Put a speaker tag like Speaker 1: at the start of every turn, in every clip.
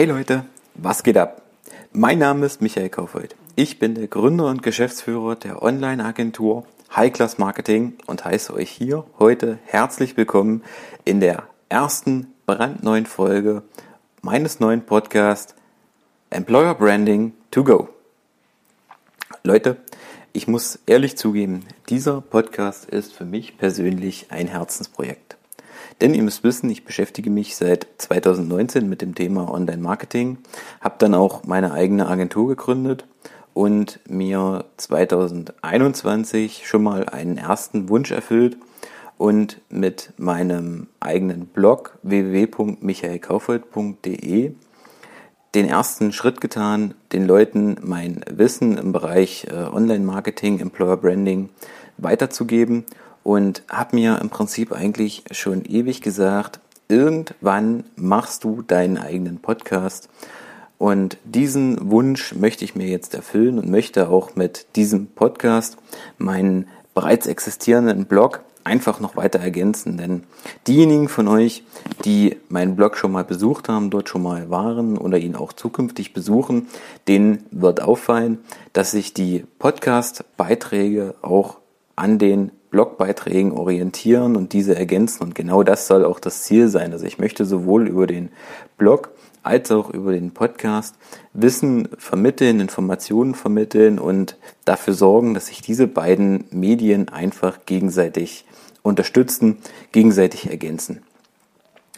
Speaker 1: Hey Leute, was geht ab? Mein Name ist Michael Kaufhold. Ich bin der Gründer und Geschäftsführer der Online-Agentur High Class Marketing und heiße euch hier heute herzlich willkommen in der ersten brandneuen Folge meines neuen Podcasts Employer Branding to Go. Leute, ich muss ehrlich zugeben, dieser Podcast ist für mich persönlich ein Herzensprojekt. Denn ihr müsst wissen, ich beschäftige mich seit 2019 mit dem Thema Online-Marketing, habe dann auch meine eigene Agentur gegründet und mir 2021 schon mal einen ersten Wunsch erfüllt und mit meinem eigenen Blog www.michaelkaufold.de den ersten Schritt getan, den Leuten mein Wissen im Bereich äh, Online-Marketing, Employer Branding weiterzugeben und habe mir im Prinzip eigentlich schon ewig gesagt, irgendwann machst du deinen eigenen Podcast. Und diesen Wunsch möchte ich mir jetzt erfüllen und möchte auch mit diesem Podcast meinen bereits existierenden Blog einfach noch weiter ergänzen. Denn diejenigen von euch, die meinen Blog schon mal besucht haben, dort schon mal waren oder ihn auch zukünftig besuchen, denen wird auffallen, dass sich die Podcast-Beiträge auch an den Blogbeiträgen orientieren und diese ergänzen. Und genau das soll auch das Ziel sein. Also ich möchte sowohl über den Blog als auch über den Podcast Wissen vermitteln, Informationen vermitteln und dafür sorgen, dass sich diese beiden Medien einfach gegenseitig unterstützen, gegenseitig ergänzen.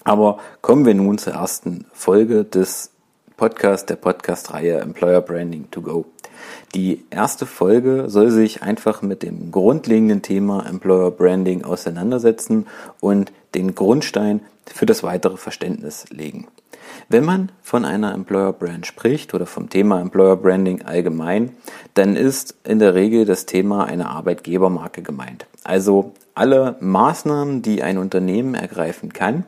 Speaker 1: Aber kommen wir nun zur ersten Folge des Podcasts, der Podcast-Reihe Employer Branding to Go. Die erste Folge soll sich einfach mit dem grundlegenden Thema Employer Branding auseinandersetzen und den Grundstein für das weitere Verständnis legen. Wenn man von einer Employer Brand spricht oder vom Thema Employer Branding allgemein, dann ist in der Regel das Thema eine Arbeitgebermarke gemeint. Also alle Maßnahmen, die ein Unternehmen ergreifen kann,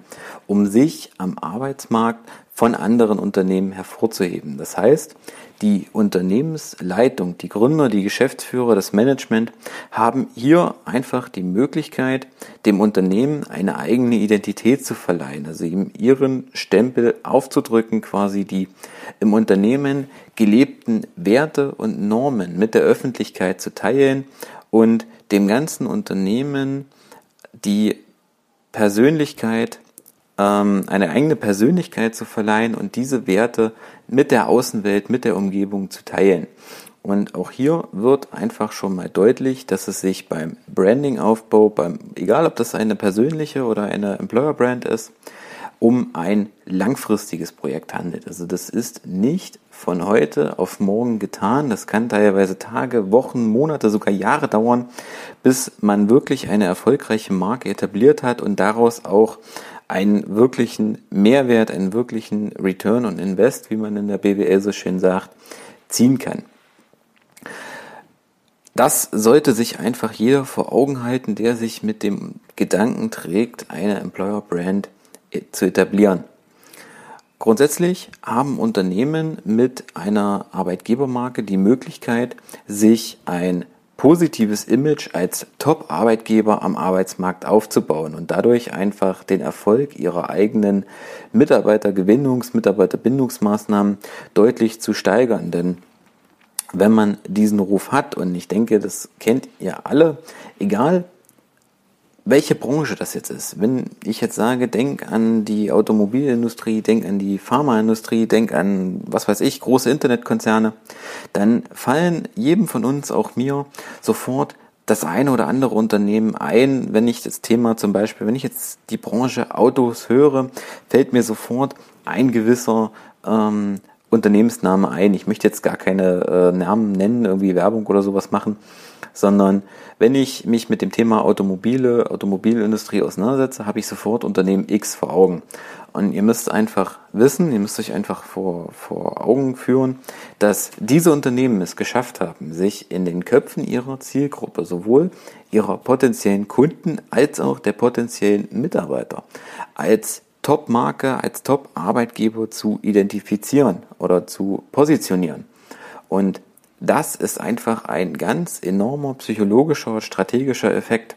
Speaker 1: um sich am Arbeitsmarkt von anderen Unternehmen hervorzuheben. Das heißt, die Unternehmensleitung, die Gründer, die Geschäftsführer, das Management haben hier einfach die Möglichkeit, dem Unternehmen eine eigene Identität zu verleihen, also ihm ihren Stempel aufzudrücken, quasi die im Unternehmen gelebten Werte und Normen mit der Öffentlichkeit zu teilen und dem ganzen Unternehmen die Persönlichkeit ähm, eine eigene Persönlichkeit zu verleihen und diese Werte mit der Außenwelt, mit der Umgebung zu teilen. Und auch hier wird einfach schon mal deutlich, dass es sich beim Branding-Aufbau, beim, egal ob das eine persönliche oder eine Employer-Brand ist, um ein langfristiges Projekt handelt. Also das ist nicht von heute auf morgen getan. Das kann teilweise Tage, Wochen, Monate, sogar Jahre dauern, bis man wirklich eine erfolgreiche Marke etabliert hat und daraus auch einen wirklichen Mehrwert, einen wirklichen Return on Invest, wie man in der BWL so schön sagt, ziehen kann. Das sollte sich einfach jeder vor Augen halten, der sich mit dem Gedanken trägt, eine Employer Brand zu etablieren. Grundsätzlich haben Unternehmen mit einer Arbeitgebermarke die Möglichkeit, sich ein positives Image als Top-Arbeitgeber am Arbeitsmarkt aufzubauen und dadurch einfach den Erfolg ihrer eigenen Mitarbeitergewinnungs-, Mitarbeiterbindungsmaßnahmen deutlich zu steigern. Denn wenn man diesen Ruf hat, und ich denke, das kennt ihr alle, egal welche Branche das jetzt ist. Wenn ich jetzt sage, denk an die Automobilindustrie, denk an die Pharmaindustrie, denk an, was weiß ich, große Internetkonzerne, dann fallen jedem von uns, auch mir, sofort das eine oder andere Unternehmen ein. Wenn ich das Thema zum Beispiel, wenn ich jetzt die Branche Autos höre, fällt mir sofort ein gewisser ähm, Unternehmensname ein. Ich möchte jetzt gar keine äh, Namen nennen, irgendwie Werbung oder sowas machen, sondern wenn ich mich mit dem Thema Automobile, Automobilindustrie auseinandersetze, habe ich sofort Unternehmen X vor Augen. Und ihr müsst einfach wissen, ihr müsst euch einfach vor, vor Augen führen, dass diese Unternehmen es geschafft haben, sich in den Köpfen ihrer Zielgruppe, sowohl ihrer potenziellen Kunden als auch der potenziellen Mitarbeiter, als Top-Marke, als Top-Arbeitgeber zu identifizieren oder zu positionieren. Und das ist einfach ein ganz enormer psychologischer, strategischer Effekt.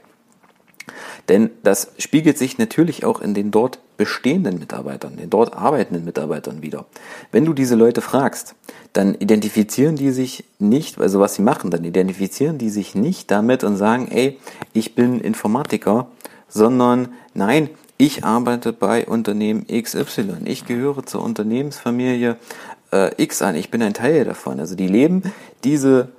Speaker 1: Denn das spiegelt sich natürlich auch in den dort bestehenden Mitarbeitern, den dort arbeitenden Mitarbeitern wieder. Wenn du diese Leute fragst, dann identifizieren die sich nicht, also was sie machen, dann identifizieren die sich nicht damit und sagen, ey, ich bin Informatiker, sondern nein, ich arbeite bei Unternehmen XY. Ich gehöre zur Unternehmensfamilie äh, X an. Ich bin ein Teil davon. Also die leben diese,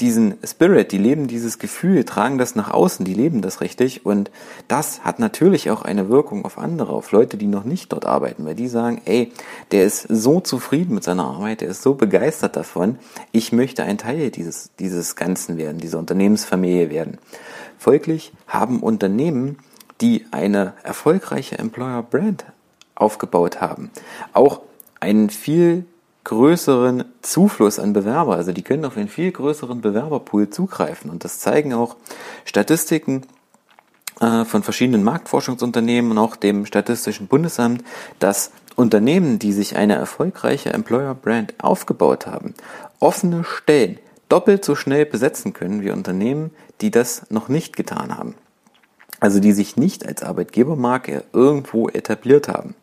Speaker 1: diesen Spirit, die leben dieses Gefühl, tragen das nach außen, die leben das richtig. Und das hat natürlich auch eine Wirkung auf andere, auf Leute, die noch nicht dort arbeiten, weil die sagen, ey, der ist so zufrieden mit seiner Arbeit, der ist so begeistert davon, ich möchte ein Teil dieses, dieses Ganzen werden, dieser Unternehmensfamilie werden. Folglich haben Unternehmen, die eine erfolgreiche Employer Brand aufgebaut haben, auch einen viel größeren Zufluss an Bewerber. Also die können auf einen viel größeren Bewerberpool zugreifen. Und das zeigen auch Statistiken äh, von verschiedenen Marktforschungsunternehmen und auch dem Statistischen Bundesamt, dass Unternehmen, die sich eine erfolgreiche Employer Brand aufgebaut haben, offene Stellen doppelt so schnell besetzen können wie Unternehmen, die das noch nicht getan haben. Also die sich nicht als Arbeitgebermarke irgendwo etabliert haben.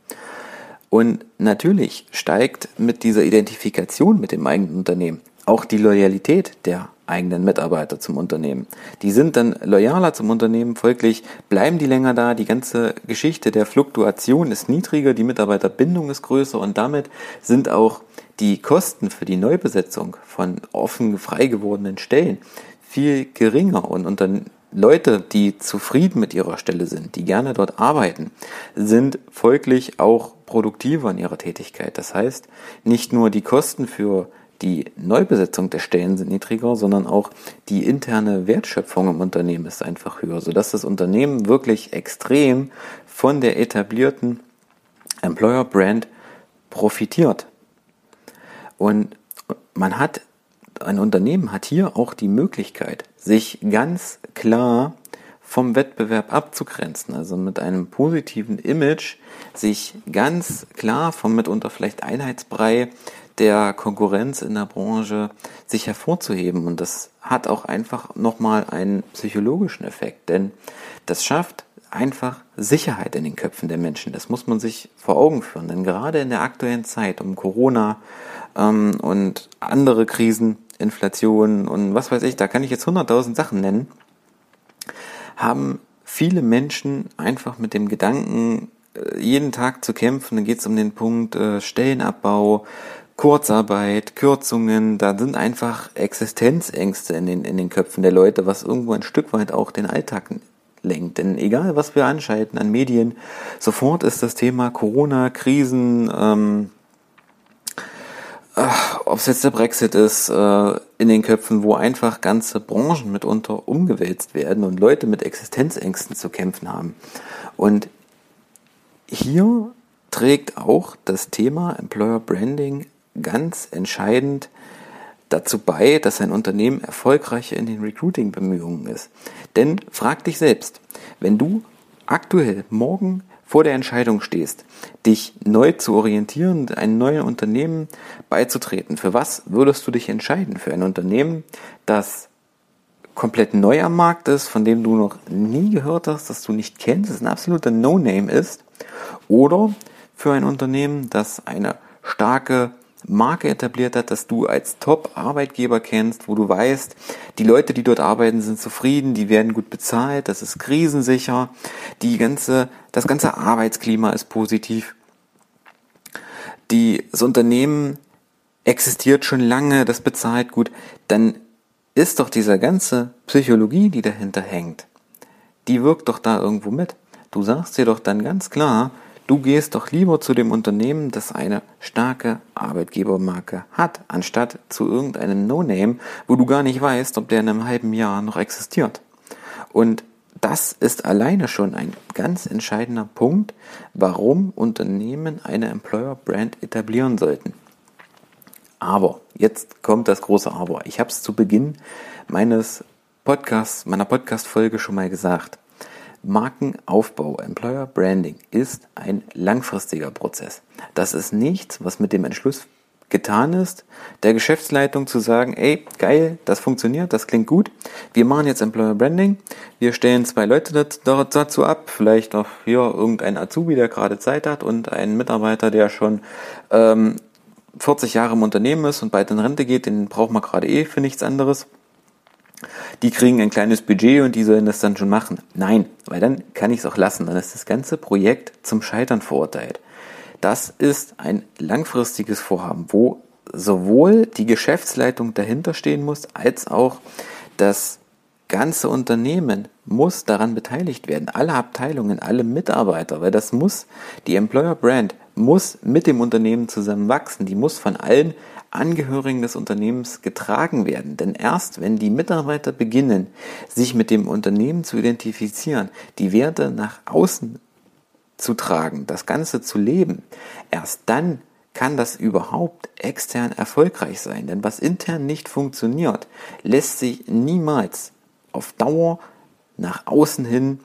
Speaker 1: Und natürlich steigt mit dieser Identifikation mit dem eigenen Unternehmen auch die Loyalität der eigenen Mitarbeiter zum Unternehmen. Die sind dann loyaler zum Unternehmen, folglich bleiben die länger da, die ganze Geschichte der Fluktuation ist niedriger, die Mitarbeiterbindung ist größer und damit sind auch die Kosten für die Neubesetzung von offen frei gewordenen Stellen viel geringer und unter Leute, die zufrieden mit ihrer Stelle sind, die gerne dort arbeiten, sind folglich auch produktiver in ihrer Tätigkeit. Das heißt, nicht nur die Kosten für die Neubesetzung der Stellen sind niedriger, sondern auch die interne Wertschöpfung im Unternehmen ist einfach höher, sodass das Unternehmen wirklich extrem von der etablierten Employer Brand profitiert. Und man hat, ein Unternehmen hat hier auch die Möglichkeit, sich ganz klar vom Wettbewerb abzugrenzen, also mit einem positiven Image sich ganz klar vom mitunter vielleicht Einheitsbrei der Konkurrenz in der Branche sich hervorzuheben. Und das hat auch einfach nochmal einen psychologischen Effekt, denn das schafft einfach Sicherheit in den Köpfen der Menschen. Das muss man sich vor Augen führen, denn gerade in der aktuellen Zeit um Corona ähm, und andere Krisen, Inflation und was weiß ich, da kann ich jetzt hunderttausend Sachen nennen, haben viele Menschen einfach mit dem Gedanken, äh, jeden Tag zu kämpfen. Dann geht es um den Punkt äh, Stellenabbau, Kurzarbeit, Kürzungen. Da sind einfach Existenzängste in den, in den Köpfen der Leute, was irgendwo ein Stück weit auch den Alltag lenkt. Denn egal, was wir anschalten an Medien, sofort ist das Thema Corona, Krisen, ähm, ob es jetzt der Brexit ist, äh, in den Köpfen, wo einfach ganze Branchen mitunter umgewälzt werden und Leute mit Existenzängsten zu kämpfen haben. Und hier trägt auch das Thema Employer Branding ganz entscheidend dazu bei, dass ein Unternehmen erfolgreicher in den Recruiting-Bemühungen ist. Denn frag dich selbst, wenn du aktuell morgen vor der Entscheidung stehst, dich neu zu orientieren, ein neues Unternehmen beizutreten, für was würdest du dich entscheiden? Für ein Unternehmen, das komplett neu am Markt ist, von dem du noch nie gehört hast, das du nicht kennst, das ein absoluter No-Name ist, oder für ein Unternehmen, das eine starke Marke etabliert hat, dass du als Top-Arbeitgeber kennst, wo du weißt, die Leute, die dort arbeiten, sind zufrieden, die werden gut bezahlt, das ist krisensicher, die ganze, das ganze Arbeitsklima ist positiv. Die, das Unternehmen existiert schon lange, das bezahlt gut, dann ist doch diese ganze Psychologie, die dahinter hängt, die wirkt doch da irgendwo mit. Du sagst dir doch dann ganz klar, Du gehst doch lieber zu dem Unternehmen, das eine starke Arbeitgebermarke hat, anstatt zu irgendeinem No-Name, wo du gar nicht weißt, ob der in einem halben Jahr noch existiert. Und das ist alleine schon ein ganz entscheidender Punkt, warum Unternehmen eine Employer Brand etablieren sollten. Aber, jetzt kommt das große Aber. Ich habe es zu Beginn meines Podcasts, meiner Podcast-Folge schon mal gesagt. Markenaufbau, Employer Branding ist ein langfristiger Prozess. Das ist nichts, was mit dem Entschluss getan ist, der Geschäftsleitung zu sagen, ey, geil, das funktioniert, das klingt gut, wir machen jetzt Employer Branding, wir stellen zwei Leute dazu ab, vielleicht noch hier irgendein Azubi, der gerade Zeit hat und ein Mitarbeiter, der schon ähm, 40 Jahre im Unternehmen ist und bald in Rente geht, den braucht man gerade eh für nichts anderes. Die kriegen ein kleines Budget und die sollen das dann schon machen. Nein, weil dann kann ich es auch lassen. Dann ist das ganze Projekt zum Scheitern verurteilt. Das ist ein langfristiges Vorhaben, wo sowohl die Geschäftsleitung dahinter stehen muss, als auch das ganze Unternehmen muss daran beteiligt werden. Alle Abteilungen, alle Mitarbeiter, weil das muss, die Employer Brand muss mit dem Unternehmen zusammen wachsen. Die muss von allen Angehörigen des Unternehmens getragen werden. Denn erst wenn die Mitarbeiter beginnen, sich mit dem Unternehmen zu identifizieren, die Werte nach außen zu tragen, das Ganze zu leben, erst dann kann das überhaupt extern erfolgreich sein. Denn was intern nicht funktioniert, lässt sich niemals auf Dauer nach außen hin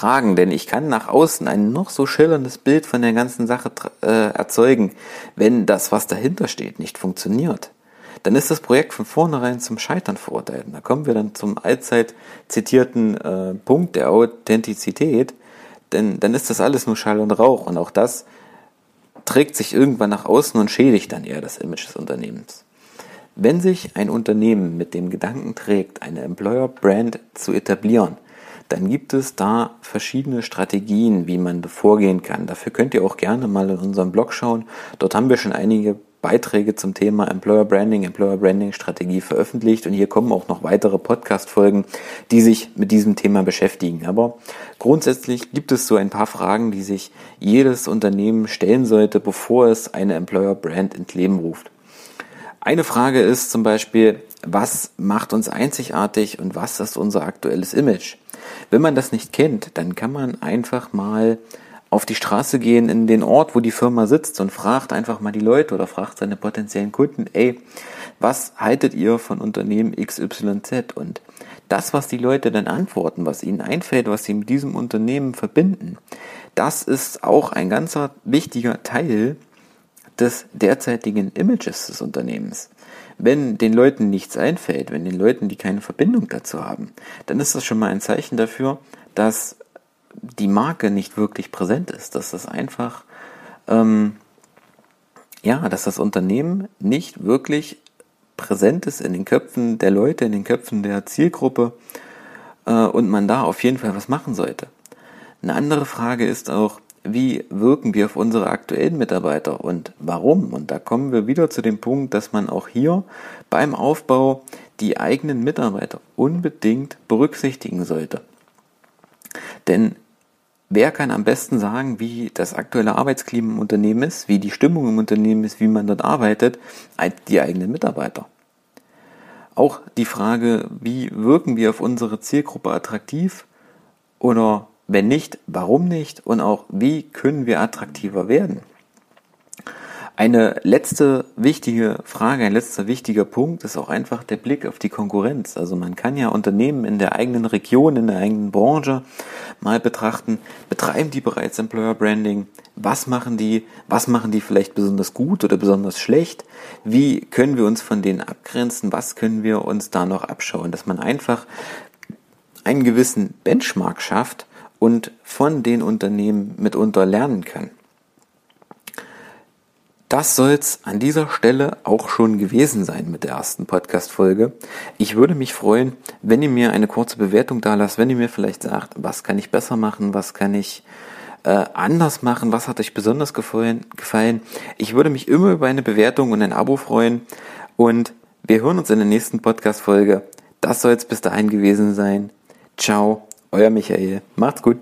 Speaker 1: tragen, denn ich kann nach außen ein noch so schillerndes Bild von der ganzen Sache äh, erzeugen, wenn das, was dahinter steht, nicht funktioniert. Dann ist das Projekt von vornherein zum Scheitern verurteilt. da kommen wir dann zum allzeit zitierten äh, Punkt der Authentizität, denn dann ist das alles nur Schall und Rauch und auch das trägt sich irgendwann nach außen und schädigt dann eher das Image des Unternehmens. Wenn sich ein Unternehmen mit dem Gedanken trägt, eine Employer Brand zu etablieren, dann gibt es da verschiedene Strategien, wie man vorgehen kann. Dafür könnt ihr auch gerne mal in unserem Blog schauen. Dort haben wir schon einige Beiträge zum Thema Employer Branding, Employer Branding Strategie veröffentlicht und hier kommen auch noch weitere Podcast-Folgen, die sich mit diesem Thema beschäftigen. Aber grundsätzlich gibt es so ein paar Fragen, die sich jedes Unternehmen stellen sollte, bevor es eine Employer Brand ins Leben ruft. Eine Frage ist zum Beispiel, was macht uns einzigartig und was ist unser aktuelles Image? Wenn man das nicht kennt, dann kann man einfach mal auf die Straße gehen in den Ort, wo die Firma sitzt und fragt einfach mal die Leute oder fragt seine potenziellen Kunden, ey, was haltet ihr von Unternehmen XYZ? Und das, was die Leute dann antworten, was ihnen einfällt, was sie mit diesem Unternehmen verbinden, das ist auch ein ganzer wichtiger Teil des derzeitigen Images des Unternehmens. Wenn den Leuten nichts einfällt, wenn den Leuten die keine Verbindung dazu haben, dann ist das schon mal ein Zeichen dafür, dass die Marke nicht wirklich präsent ist, dass das einfach, ähm, ja, dass das Unternehmen nicht wirklich präsent ist in den Köpfen der Leute, in den Köpfen der Zielgruppe äh, und man da auf jeden Fall was machen sollte. Eine andere Frage ist auch, wie wirken wir auf unsere aktuellen Mitarbeiter und warum? Und da kommen wir wieder zu dem Punkt, dass man auch hier beim Aufbau die eigenen Mitarbeiter unbedingt berücksichtigen sollte. Denn wer kann am besten sagen, wie das aktuelle Arbeitsklima im Unternehmen ist, wie die Stimmung im Unternehmen ist, wie man dort arbeitet, als die eigenen Mitarbeiter? Auch die Frage, wie wirken wir auf unsere Zielgruppe attraktiv oder wenn nicht, warum nicht? Und auch, wie können wir attraktiver werden? Eine letzte wichtige Frage, ein letzter wichtiger Punkt ist auch einfach der Blick auf die Konkurrenz. Also man kann ja Unternehmen in der eigenen Region, in der eigenen Branche mal betrachten, betreiben die bereits Employer Branding? Was machen die? Was machen die vielleicht besonders gut oder besonders schlecht? Wie können wir uns von denen abgrenzen? Was können wir uns da noch abschauen? Dass man einfach einen gewissen Benchmark schafft, und von den Unternehmen mitunter lernen kann. Das soll's an dieser Stelle auch schon gewesen sein mit der ersten Podcast-Folge. Ich würde mich freuen, wenn ihr mir eine kurze Bewertung da lasst, wenn ihr mir vielleicht sagt, was kann ich besser machen, was kann ich äh, anders machen, was hat euch besonders gefallen, gefallen. Ich würde mich immer über eine Bewertung und ein Abo freuen und wir hören uns in der nächsten Podcast-Folge. Das soll's bis dahin gewesen sein. Ciao euer Michael. Macht's gut.